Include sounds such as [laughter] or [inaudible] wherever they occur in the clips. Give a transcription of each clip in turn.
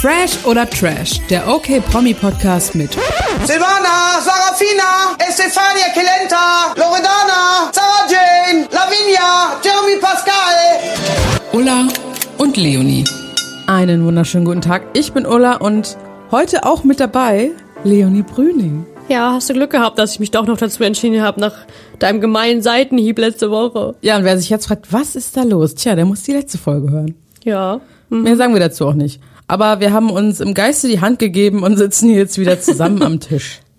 Fresh oder Trash, der OK Promi Podcast mit Silvana, Sarafina, Estefania Kelenta, Loredana, Sarah Jane, Lavinia, Jeremy Pascal. Ulla und Leonie. Einen wunderschönen guten Tag. Ich bin Ulla und heute auch mit dabei Leonie Brüning. Ja, hast du Glück gehabt, dass ich mich doch noch dazu entschieden habe, nach deinem gemeinen Seitenhieb letzte Woche. Ja, und wer sich jetzt fragt, was ist da los? Tja, der muss die letzte Folge hören. Ja. Mehr sagen wir dazu auch nicht. Aber wir haben uns im Geiste die Hand gegeben und sitzen jetzt wieder zusammen am Tisch. [laughs]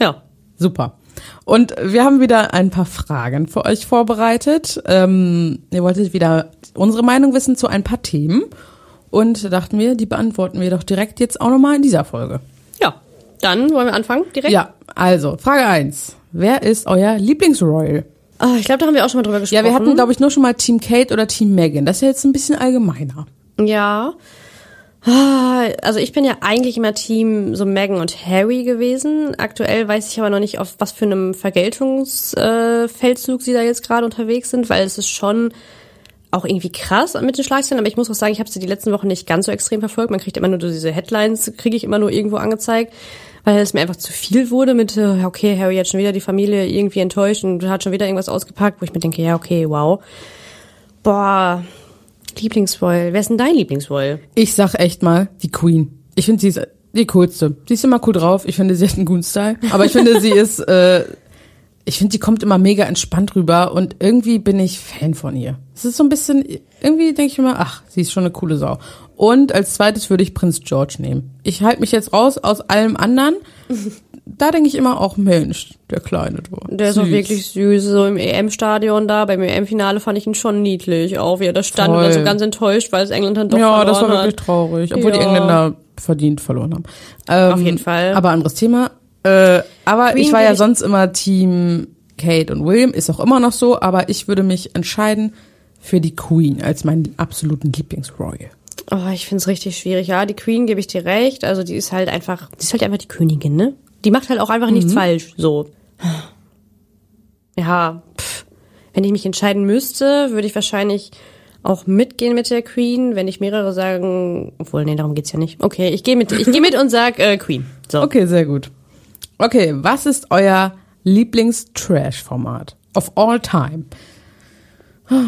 Ja. Super. Und wir haben wieder ein paar Fragen für euch vorbereitet. Ähm, ihr wolltet wieder unsere Meinung wissen zu ein paar Themen. Und da dachten wir, die beantworten wir doch direkt jetzt auch nochmal in dieser Folge. Ja. Dann wollen wir anfangen direkt? Ja, also, Frage eins: Wer ist euer Lieblingsroyal? Ah, ich glaube, da haben wir auch schon mal drüber gesprochen. Ja, wir hatten, glaube ich, nur schon mal Team Kate oder Team Megan. Das ist ja jetzt ein bisschen allgemeiner. Ja. Ah, Also ich bin ja eigentlich immer Team so Meghan und Harry gewesen. Aktuell weiß ich aber noch nicht, auf was für einem Vergeltungsfeldzug sie da jetzt gerade unterwegs sind, weil es ist schon auch irgendwie krass mit den Schlagzeilen, aber ich muss auch sagen, ich habe sie die letzten Wochen nicht ganz so extrem verfolgt. Man kriegt immer nur diese Headlines, kriege ich immer nur irgendwo angezeigt, weil es mir einfach zu viel wurde mit, äh, okay, Harry hat schon wieder die Familie irgendwie enttäuscht und hat schon wieder irgendwas ausgepackt, wo ich mir denke, ja, okay, wow. Boah, Lieblingsroyal. Wer ist denn dein Lieblingsroyal? Ich sag echt mal, die Queen. Ich finde, sie ist die coolste. Sie ist immer cool drauf. Ich finde, sie hat einen guten Style. Aber ich finde, sie [laughs] ist, äh, ich finde, die kommt immer mega entspannt rüber und irgendwie bin ich Fan von ihr. Es ist so ein bisschen, irgendwie denke ich immer, ach, sie ist schon eine coole Sau. Und als zweites würde ich Prinz George nehmen. Ich halte mich jetzt raus aus allem anderen. [laughs] Da denke ich immer auch, Mensch, der Kleine. Du, Der ist auch süß. wirklich süß, so im EM-Stadion da. Beim EM-Finale fand ich ihn schon niedlich. Auch wie er da stand und Voll. dann so ganz enttäuscht, weil es England dann doch Ja, verloren das war hat. wirklich traurig, obwohl die Ja. Engländer verdient verloren haben. Ähm, Auf jeden Fall. Aber anderes Thema. Äh, aber Queen ich war ja sonst immer Team Kate und William, ist auch immer noch so, aber ich würde mich entscheiden für die Queen als meinen absoluten Lieblingsroyal. Oh, ich find's richtig schwierig. Ja, die Queen gebe ich dir recht. Also die ist halt einfach, die ist halt einfach die Königin, ne? Die macht halt auch einfach Mhm. nichts falsch. So. Ja, pff. wenn ich mich entscheiden müsste, würde ich wahrscheinlich auch mitgehen mit der Queen, wenn ich mehrere sagen, obwohl, nee, darum geht's ja nicht. Okay, ich gehe mit, ich gehe mit und sag äh, Queen. So. Okay, sehr gut. Okay, was ist euer Lieblings-Trash-Format of all time?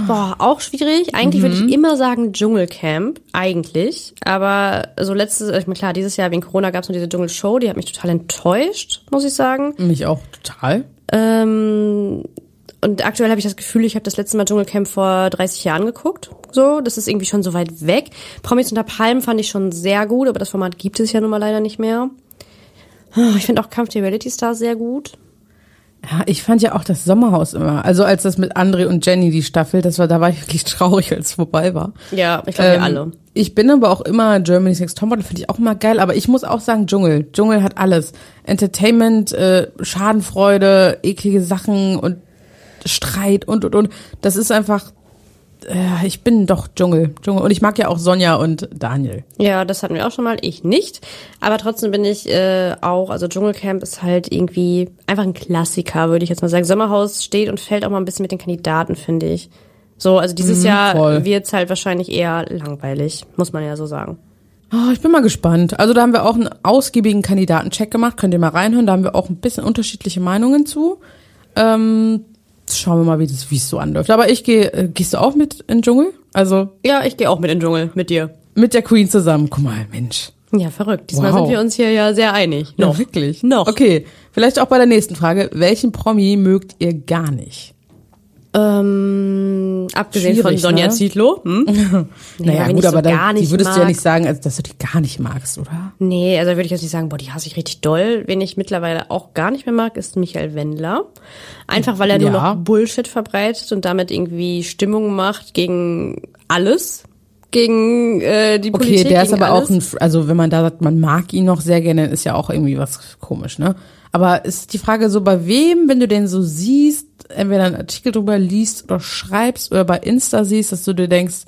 Boah, auch schwierig. Eigentlich würde Mhm. ich immer sagen Dschungelcamp, eigentlich. Aber so letztes, ich meine, klar, dieses Jahr wegen Corona gab es noch diese Dschungelshow, die hat mich total enttäuscht, muss ich sagen. Mich auch total. Ähm, und aktuell habe ich das Gefühl, ich habe das letzte Mal Dschungelcamp vor 30 Jahren geguckt. So, das ist irgendwie schon so weit weg. Promis unter Palmen fand ich schon sehr gut, aber das Format gibt es ja nun mal leider nicht mehr. Ah, Ich finde auch Kampf der Reality Stars sehr gut. Ja, ich fand ja auch das Sommerhaus immer. Also als das mit André und Jenny die Staffel, das war, da war ich wirklich [laughs] traurig, als es vorbei war. Ja, ich glaube, wir Ähm, alle. Ich bin aber auch immer Germany's Next Topmodel, finde ich auch immer geil. Aber ich muss auch sagen, Dschungel. Dschungel hat alles. Entertainment, äh, Schadenfreude, eklige Sachen und Streit und, und, und. Das ist einfach, äh, ich bin doch Dschungel. Dschungel. Und ich mag ja auch Sonja und Daniel. Ja, das hatten wir auch schon mal, ich nicht. Aber trotzdem bin ich äh, auch, also Dschungelcamp ist halt irgendwie einfach ein Klassiker, würde ich jetzt mal sagen. Sommerhaus steht und fällt auch mal ein bisschen mit den Kandidaten, finde ich. So, also dieses Jahr voll. wird's halt wahrscheinlich eher langweilig, muss man ja so sagen. Oh, ich bin mal gespannt. Also da haben wir auch einen ausgiebigen Kandidatencheck gemacht. Könnt ihr mal reinhören. Da haben wir auch ein bisschen unterschiedliche Meinungen zu. Ähm, schauen wir mal, wie das, wie es so anläuft. Aber ich gehe, äh, gehst du auch mit in den Dschungel? Also Ja, ich gehe auch mit in den Dschungel, mit dir. mit der Queen zusammen. Guck mal, Mensch. Ja, verrückt. Diesmal Wow. sind wir uns hier ja sehr einig. Ja, Noch. wirklich? Noch. Okay, vielleicht auch bei der nächsten Frage. Welchen Promi mögt ihr gar nicht? Ähm, abgesehen von Sonja ne? Zietlow. Hm? [laughs] naja, wen gut, so aber da, gar die würdest du ja mag. nicht sagen, als dass du die gar nicht magst, oder? Nee, also würde ich jetzt nicht sagen, boah, die hasse ich richtig doll. Wen ich mittlerweile auch gar nicht mehr mag, ist Michael Wendler. Einfach weil er nur Ja. noch Bullshit verbreitet und damit irgendwie Stimmung macht gegen alles. Gegen äh, die Okay, Politik. der ist aber alles. auch ein, also wenn man da sagt, man mag ihn noch sehr gerne, ist ja auch irgendwie was komisch, ne? Aber ist die Frage so, bei wem, wenn du den so siehst, entweder einen Artikel drüber liest oder schreibst oder bei Insta siehst, dass du dir denkst,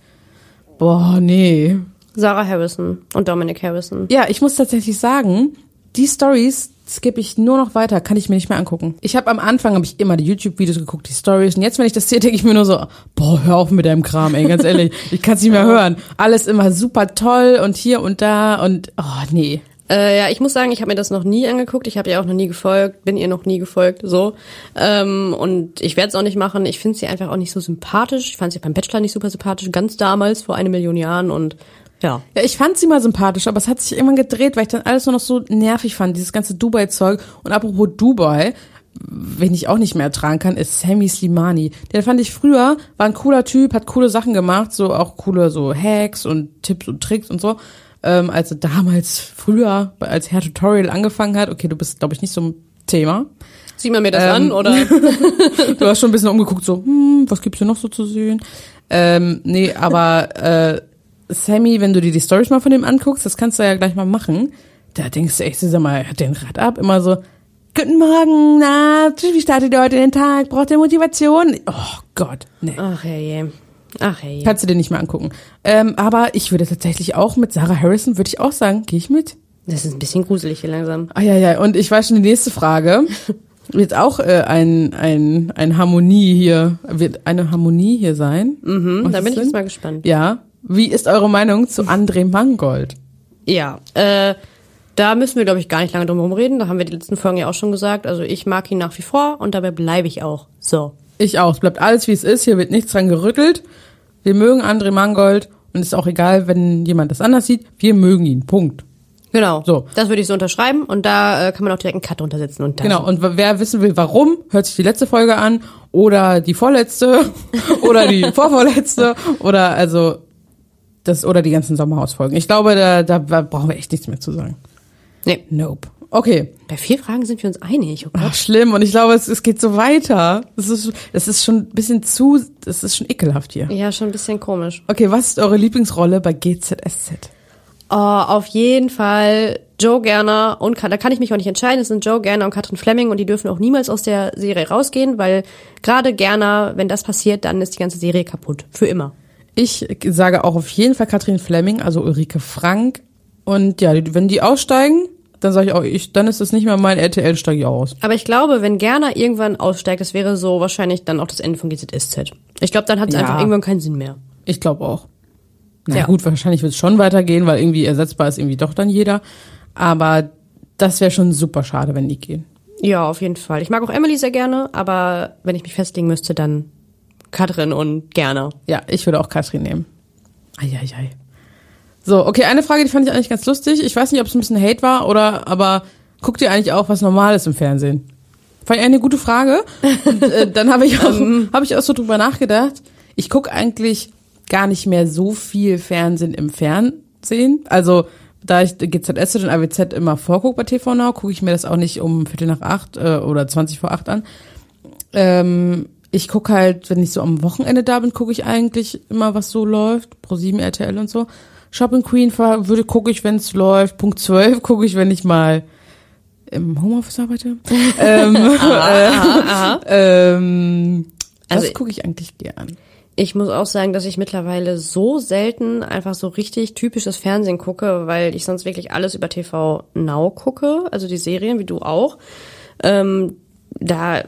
boah, nee. Sarah Harrison und Dominic Harrison. Ja, ich muss tatsächlich sagen, die Stories skippe ich nur noch weiter, kann ich mir nicht mehr angucken. Ich habe am Anfang habe ich immer die YouTube-Videos geguckt, die Stories und jetzt, wenn ich das sehe, denke ich mir nur so, boah, hör auf mit deinem Kram, ey, ganz ehrlich, ich kann es nicht mehr hören. Alles immer super toll und hier und da und oh nee. Äh, ja, ich muss sagen, ich habe mir das noch nie angeguckt. Ich habe ihr auch noch nie gefolgt, bin ihr noch nie gefolgt, so. Ähm, und ich werde es auch nicht machen. Ich finde sie einfach auch nicht so sympathisch. Ich fand sie beim Bachelor nicht super sympathisch, ganz damals, vor eine Million Jahren. Und ja. Ja, ich fand sie mal sympathisch, aber es hat sich irgendwann gedreht, weil ich dann alles nur noch so nervig fand, dieses ganze Dubai-Zeug. Und apropos Dubai, wen ich auch nicht mehr ertragen kann, ist Sammy Slimani. Den fand ich früher, war ein cooler Typ, hat coole Sachen gemacht, so auch coole so Hacks und Tipps und Tricks und so. Ähm, als er damals früher als Hair Tutorial angefangen hat, okay, du bist, glaube ich, nicht so ein Thema. Sieht man mir das Ähm, an, oder? [laughs] Du hast schon ein bisschen umgeguckt, so, hm, was gibt's hier noch so zu sehen? Ähm, nee, aber äh, Sammy, wenn du dir die Stories mal von dem anguckst, das kannst du ja gleich mal machen. Da denkst du echt, sag mal, hat den Rad ab, immer so, guten Morgen, na, wie startet ihr heute den Tag? Braucht ihr Motivation? Oh Gott, nee. Ach je. Ach je. Kannst du dir nicht mehr angucken. Ähm, aber ich würde tatsächlich auch mit Sarah Harrison, würde ich auch sagen, gehe ich mit. Das ist ein bisschen gruselig hier langsam. Ah ja, ja, und ich weiß schon die nächste Frage. [laughs] Wird auch äh, ein, ein, ein Harmonie hier, wird eine Harmonie hier sein? Mhm, Da bin ich jetzt mal gespannt. Ja. Wie ist eure Meinung zu André Mangold? Ja, äh, da müssen wir, glaube ich, gar nicht lange drum herum reden. Da haben wir die letzten Folgen ja auch schon gesagt. Also ich mag ihn nach wie vor und dabei bleibe ich auch. So. Ich auch. Es bleibt alles wie es ist. Hier wird nichts dran gerüttelt. Wir mögen André Mangold und ist auch egal, wenn jemand das anders sieht. Wir mögen ihn. Punkt. Genau. So. Das würde ich so unterschreiben und da äh, kann man auch direkt einen Cut untersetzen. Und dann Genau. Und wer wissen will, warum, hört sich die letzte Folge an oder die vorletzte [laughs] oder die vorvorletzte oder also das oder die ganzen Sommerhausfolgen. Ich glaube, da, da brauchen wir echt nichts mehr zu sagen. Nee. Nope. Okay. Bei vier Fragen sind wir uns einig. Oh Gott. Ach, schlimm. Und ich glaube, es, es geht so weiter. Es ist, es ist schon ein bisschen zu, es ist schon ekelhaft hier. Ja, schon ein bisschen komisch. Okay, was ist eure Lieblingsrolle bei GZSZ? Oh, auf jeden Fall Joe Gerner und da kann ich mich auch nicht entscheiden. Es sind Joe Gerner und Katrin Fleming und die dürfen auch niemals aus der Serie rausgehen, weil gerade Gerner, wenn das passiert, dann ist die ganze Serie kaputt. Für immer. Ich sage auch auf jeden Fall Katrin Fleming, also Ulrike Frank. Und ja, wenn die aussteigen, dann sage ich auch, ich, dann ist das nicht mehr mein RTL, steige ich auch aus. Aber ich glaube, wenn Gerner irgendwann aussteigt, das wäre so wahrscheinlich dann auch das Ende von GZSZ. Ich glaube, dann hat es Ja. einfach irgendwann keinen Sinn mehr. Ich glaube auch. Na Ja. gut, wahrscheinlich wird es schon weitergehen, weil irgendwie ersetzbar ist irgendwie doch dann jeder. Aber das wäre schon super schade, wenn die gehen. Ja, auf jeden Fall. Ich mag auch Emily sehr gerne, aber wenn ich mich festlegen müsste, dann Katrin und Gerner. Ja, ich würde auch Katrin nehmen. Eieiei. So, okay, eine Frage, die fand ich eigentlich ganz lustig. Ich weiß nicht, ob es ein bisschen Hate war oder, aber guckt ihr eigentlich auch was Normales im Fernsehen? Fand ich eine gute Frage. Und äh, [laughs] dann habe ich, auch, hab ich auch so drüber nachgedacht. Ich gucke eigentlich gar nicht mehr so viel Fernsehen im Fernsehen. Also, da ich GZS und AWZ immer vorgucke bei TV Now, gucke ich mir das auch nicht um Viertel nach acht äh, oder 20 vor acht an. Ähm, ich gucke halt, wenn ich so am Wochenende da bin, gucke ich eigentlich immer, was so läuft. Pro 7 RTL und so. Shopping Queen würde gucke ich, wenn es läuft. Punkt 12 gucke ich, wenn ich mal im Homeoffice arbeite. [laughs] ähm, [laughs] äh, ähm, Also- das gucke ich eigentlich gern. Ich muss auch sagen, dass ich mittlerweile so selten einfach so richtig typisches Fernsehen gucke, weil ich sonst wirklich alles über TV Now gucke, also die Serien, wie du auch. Ähm, da,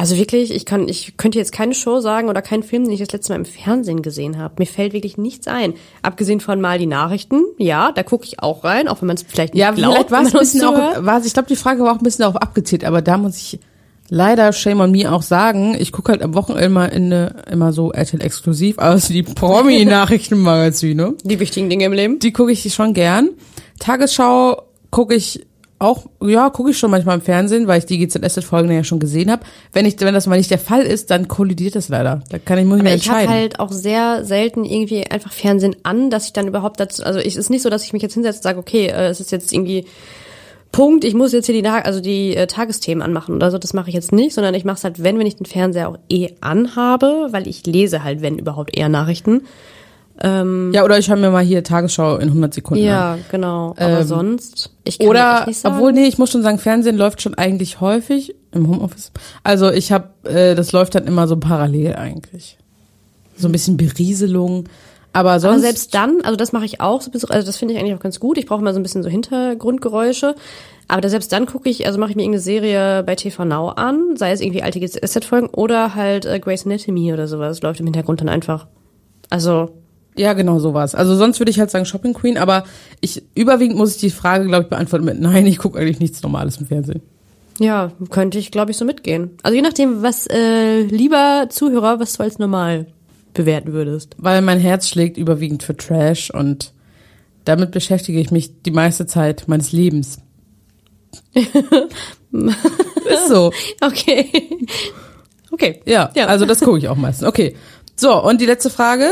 also wirklich, ich kann, ich könnte jetzt keine Show sagen oder keinen Film, den ich das letzte Mal im Fernsehen gesehen habe. Mir fällt wirklich nichts ein. Abgesehen von mal die Nachrichten, ja, da gucke ich auch rein, auch wenn man es vielleicht nicht Ja, glaubt. vielleicht war es ein bisschen auch, war, ich glaube, die Frage war auch ein bisschen darauf abgezielt, aber da muss ich leider Shame on Me auch sagen, ich gucke halt am Wochenende immer so RTL exklusiv, also die [laughs] Promi-Nachrichtenmagazine. die wichtigen Dinge im Leben. Die gucke ich schon gern. Tagesschau gucke ich auch, ja, gucke ich schon manchmal im Fernsehen, weil ich die GZSZ-Folgen ja schon gesehen habe. Wenn ich, wenn das mal nicht der Fall ist, dann kollidiert das leider. Da kann ich, muss ich mir Aber ich habe entscheiden. halt auch sehr selten irgendwie einfach Fernsehen an, dass ich dann überhaupt dazu, also es ist nicht so, dass ich mich jetzt hinsetze und sage, okay, äh, es ist jetzt irgendwie Punkt, ich muss jetzt hier die, also die äh, Tagesthemen anmachen oder so, das mache ich jetzt nicht, sondern ich mache es halt, wenn, wenn ich den Fernseher auch eh anhabe, weil ich lese halt, wenn überhaupt eher Nachrichten. Ja, oder ich höre mir mal hier Tagesschau in 100 Sekunden an. Ja, genau. Aber Ähm, sonst, ich kann Oder, nicht sagen. obwohl, nee, ich muss schon sagen, Fernsehen läuft schon eigentlich häufig im Homeoffice. Also ich habe, äh, das läuft dann immer so parallel eigentlich. So ein bisschen Berieselung. Aber sonst. Aber selbst dann, also das mache ich auch, also das finde ich eigentlich auch ganz gut. Ich brauche mal so ein bisschen so Hintergrundgeräusche. Aber da selbst dann gucke ich, also mache ich mir irgendeine Serie bei TV Now an, sei es irgendwie alte GZ-Folgen oder halt äh, Grey's Anatomy oder sowas, läuft im Hintergrund dann einfach. Also, Ja, genau sowas. Also sonst würde ich halt sagen Shopping Queen, aber ich überwiegend muss ich die Frage, glaube ich, beantworten mit Nein, ich gucke eigentlich nichts Normales im Fernsehen. ja, könnte ich, glaube ich, so mitgehen. Also je nachdem, was, äh, lieber Zuhörer, was du als normal bewerten würdest. Weil mein Herz schlägt überwiegend für Trash und damit beschäftige ich mich die meiste Zeit meines Lebens. [laughs] Ist so. Okay. Okay. Ja, Ja. also das gucke ich auch meistens. Okay. So, und die letzte Frage.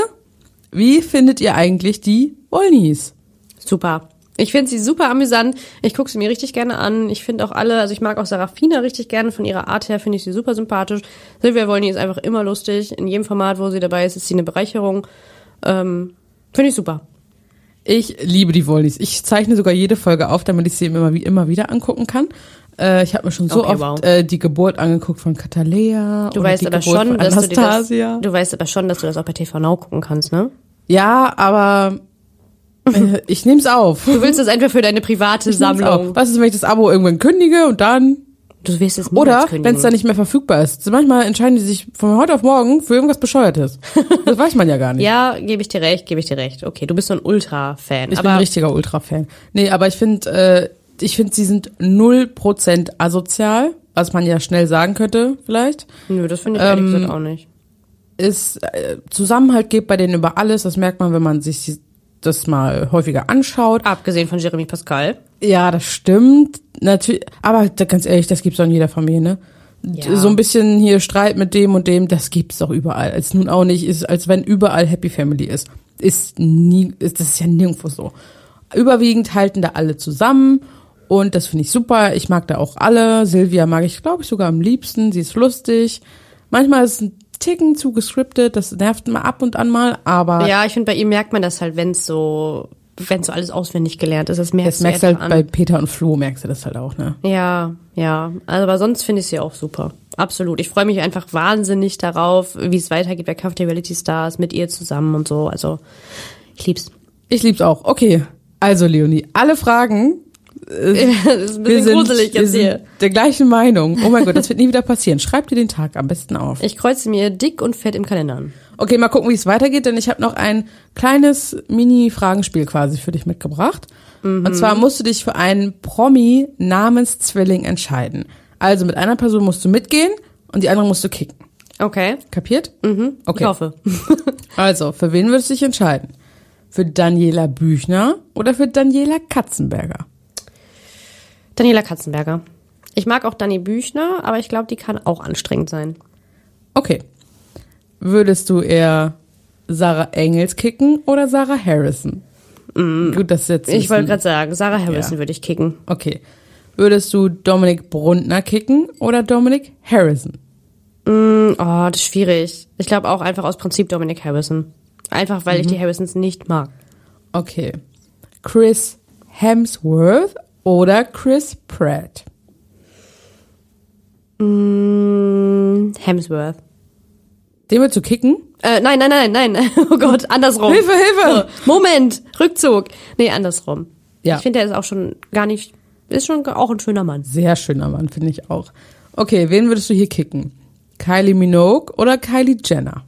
Wie findet ihr eigentlich die Wollnies? Super. Ich finde sie super amüsant. Ich gucke sie mir richtig gerne an. Ich finde auch alle, also ich mag auch Sarafina richtig gerne. Von ihrer Art her finde ich sie super sympathisch. Silvia Wolny ist einfach immer lustig. In jedem Format, wo sie dabei ist, ist sie eine Bereicherung. Ähm, finde ich super. Ich liebe die Wollnies. Ich zeichne sogar jede Folge auf, damit ich sie immer, immer wieder angucken kann. Äh, ich habe mir schon so Okay, oft wow. äh, die Geburt angeguckt von Katalea. Du weißt die aber Geburt schon, dass du das, du weißt aber schon, dass du das auch bei TV Now gucken kannst, ne? Ja, aber äh, ich nehm's auf. Du willst das einfach für deine private Ich Sammlung. Was ist, wenn ich das Abo irgendwann kündige und dann Du willst es Oder wenn es dann nicht mehr verfügbar ist. Manchmal entscheiden die sich von heute auf morgen für irgendwas Bescheuertes. Das weiß man ja gar nicht. [laughs] Ja, gebe ich dir recht, gebe ich dir recht. Okay, du bist so ein Ultra-Fan. ich bin ein richtiger Ultra-Fan. Nee, aber ich finde, äh, ich finde, sie sind null Prozent asozial, was man ja schnell sagen könnte, vielleicht. Nö, das finde ich ehrlich Ähm, gesagt auch nicht. Ist äh, Zusammenhalt geht bei denen über alles. Das merkt man, wenn man sich das mal häufiger anschaut. Abgesehen von Jeremy Pascal. Ja, das stimmt. Natürlich, aber ganz ehrlich, das gibt's auch in jeder Familie, ne? Ja. So ein bisschen hier Streit mit dem und dem, das gibt's doch überall. Als nun auch nicht ist, als wenn überall Happy Family ist. Ist nie, ist, das ist ja nirgendwo so. Überwiegend halten da alle zusammen und das finde ich super. Ich mag da auch alle. Silvia mag ich, glaube ich, sogar am liebsten. Sie ist lustig. Manchmal ist es ein Ticken zu gescriptet, das nervt mal ab und an mal, aber Ja, ich finde, bei ihm merkt man das halt, wenn es so, wenn so alles auswendig gelernt ist. Das merkst das merkst du halt einfach bei an. Peter und Flo, merkst du das halt auch, ne? Ja, ja. Also, aber sonst finde ich sie auch super. Absolut. Ich freue mich einfach wahnsinnig darauf, wie es weitergeht bei der Reality Stars mit ihr zusammen und so. Also, ich lieb's. Ich lieb's auch. Okay, also Leonie, alle Fragen. [laughs] das ist ein bisschen sind, gruselig jetzt hier. der gleichen Meinung. Oh mein Gott, das wird nie wieder passieren. Schreib dir den Tag am besten auf. Ich kreuze mir dick und fett im Kalender an. Okay, mal gucken, wie es weitergeht, denn ich habe noch ein kleines Mini-Fragenspiel quasi für dich mitgebracht. Und zwar musst du dich für einen Promi-Namenszwilling entscheiden. Also mit einer Person musst du mitgehen und die andere musst du kicken. Okay. Kapiert? Mhm. Okay. Ich hoffe. [laughs] Also, für wen würdest du dich entscheiden? Für Daniela Büchner oder für Daniela Katzenberger? Daniela Katzenberger. Ich mag auch Dani Büchner, aber ich glaube, die kann auch anstrengend sein. Okay. Würdest du eher Sarah Engels kicken oder Sarah Harrison? Gut, das jetzt. Ich wollte gerade sagen, Sarah Harrison Ja. würde ich kicken. Okay. Würdest du Dominik Brundner kicken oder Dominik Harrison? Oh, das ist schwierig. Ich glaube auch einfach aus Prinzip Dominic Harrison. Einfach, weil ich die Harrisons nicht mag. Okay. Chris Hemsworth oder Chris Pratt? Mm, Hemsworth. Den willst du kicken? Äh, nein, nein, nein, nein. [laughs] Oh Gott, andersrum. Hilfe, Hilfe! Moment, Rückzug. Nee, andersrum. Ja. Ich finde, der ist auch schon gar nicht, ist schon auch ein schöner Mann. Sehr schöner Mann, finde ich auch. Okay, wen würdest du hier kicken? Kylie Minogue oder Kylie Jenner?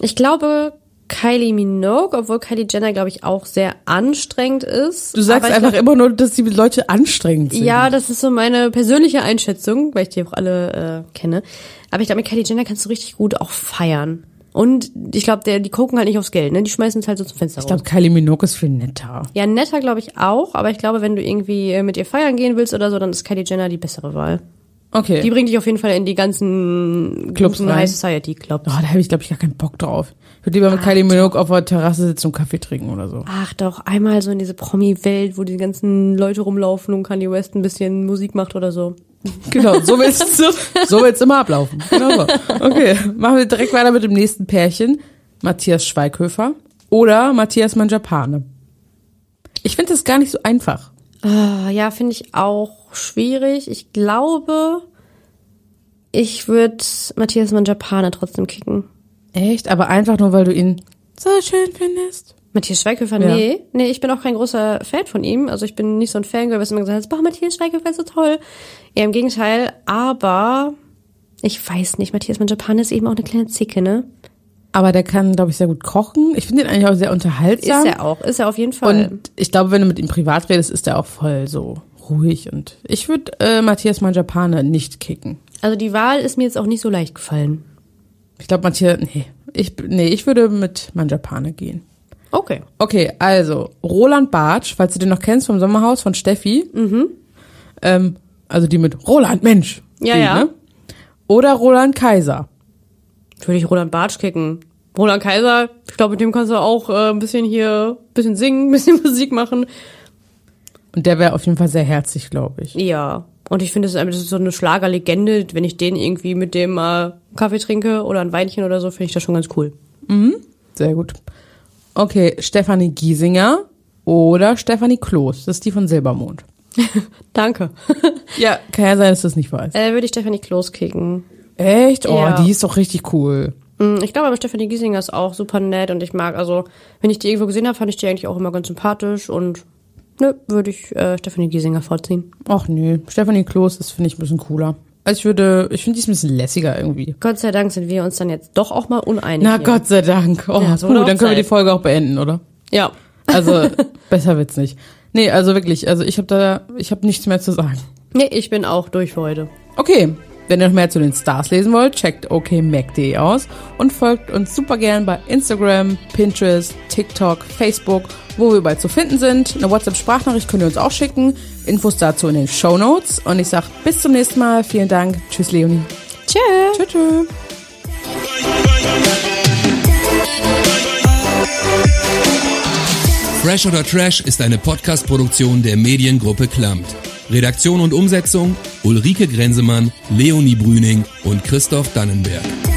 Ich glaube, Kylie Minogue, obwohl Kylie Jenner, glaube ich, auch sehr anstrengend ist. Du sagst einfach glaub, immer nur, dass die Leute anstrengend sind. Ja, das ist so meine persönliche Einschätzung, weil ich die auch alle äh, kenne. Aber ich glaube, mit Kylie Jenner kannst du richtig gut auch feiern. Und ich glaube, die gucken halt nicht aufs Geld, ne? Die schmeißen es halt so zum Fenster Ich glaube, raus. Kylie Minogue ist viel netter. Ja, netter glaube ich auch, aber ich glaube, wenn du irgendwie äh, mit ihr feiern gehen willst oder so, dann ist Kylie Jenner die bessere Wahl. Okay. Die bringt dich auf jeden Fall in die ganzen Clubs. High Society Clubs. Oh, da habe ich, glaube ich, gar keinen Bock drauf. Ich würde lieber mit Kylie Minogue auf der Terrasse sitzen und Kaffee trinken oder so. Ach doch, einmal so in diese Promi-Welt, wo die ganzen Leute rumlaufen und Kanye West ein bisschen Musik macht oder so. Genau, so [laughs] willst du, so willst immer ablaufen. Genau so. Okay, machen wir direkt weiter mit dem nächsten Pärchen. Matthias Schweighöfer oder Matthias Manjapane. Ich finde das gar nicht so einfach. Ah, ja, finde ich auch schwierig. Ich glaube, ich würde Matthias Manjapane trotzdem kicken. Echt? Aber einfach nur, weil du ihn so schön findest? Matthias Schweighöfer, Ja. nee. Nee, ich bin auch kein großer Fan von ihm. Also ich bin nicht so ein Fangirl, was immer gesagt hat, boah, Matthias Schweighöfer ist so toll. Eher im Gegenteil, aber ich weiß nicht, Matthias Manjapane ist eben auch eine kleine Zicke, ne? Aber der kann, glaube ich, sehr gut kochen. Ich finde ihn eigentlich auch sehr unterhaltsam. Ist er auch, ist er auf jeden Fall. Und ich glaube, wenn du mit ihm privat redest, ist er auch voll so ruhig. Und ich würde äh, Matthias Manjapane nicht kicken. also die Wahl ist mir jetzt auch nicht so leicht gefallen. Ich glaube, Matthias, nee. Ich, nee, ich würde mit Manjapane gehen. Okay. Okay, also Roland Bartsch, falls du den noch kennst vom Sommerhaus von Steffi. Ähm, also die mit Roland Mensch. Ja, die, ja. Ne? Oder Roland Kaiser. Würde ich Roland Bartsch kicken. Roland Kaiser, ich glaube, mit dem kannst du auch äh, ein bisschen hier, ein bisschen singen, [laughs] ein bisschen Musik machen. Und der wäre auf jeden Fall sehr herzlich, glaube ich. Ja. Und ich finde, das ist so eine Schlagerlegende. Wenn ich den irgendwie mit dem mal einen Kaffee trinke oder ein Weinchen oder so, finde ich das schon ganz cool. Sehr gut. Okay, Stefanie Giesinger oder Stefanie Kloß. Das ist die von Silbermond. [laughs] Danke. [laughs] Ja, kann ja sein, dass du das nicht weißt. äh, würde ich Stefanie Kloß kicken. Echt? Oh, Ja. die ist doch richtig cool. Mm, Ich glaube aber Stefanie Giesinger ist auch super nett und ich mag, also, wenn ich die irgendwo gesehen habe, fand ich die eigentlich auch immer ganz sympathisch und nö, würde ich äh, Stefanie Giesinger vorziehen. Ach nö, Stefanie Kloß ist, finde ich, ein bisschen cooler. Also ich würde, ich finde die ist ein bisschen lässiger irgendwie. Gott sei Dank sind wir uns dann jetzt doch auch mal uneinig. Na hier. Gott sei Dank. Oh, Ja, so puh, dann können wir die. Folge auch beenden, oder? Ja. Also [laughs] besser wird's nicht. Nee, also wirklich, also ich habe da, ich habe nichts mehr zu sagen. Nee, ich bin auch durch für heute. Okay, wenn ihr noch mehr zu den Stars lesen wollt, checkt okmac.de aus und folgt uns super gern bei Instagram, Pinterest, TikTok, Facebook, wo wir überall zu finden sind. Eine WhatsApp-Sprachnachricht könnt ihr uns auch schicken. Infos dazu in den Show Notes. Und ich sag bis zum nächsten Mal. Vielen Dank. Tschüss, Leonie. Tschö. Tschüss. tschüss. Fresh oder Trash ist eine Podcast-Produktion der Mediengruppe Klammt. Redaktion und Umsetzung Ulrike Grenzemann, Leonie Brüning und Christoph Dannenberg.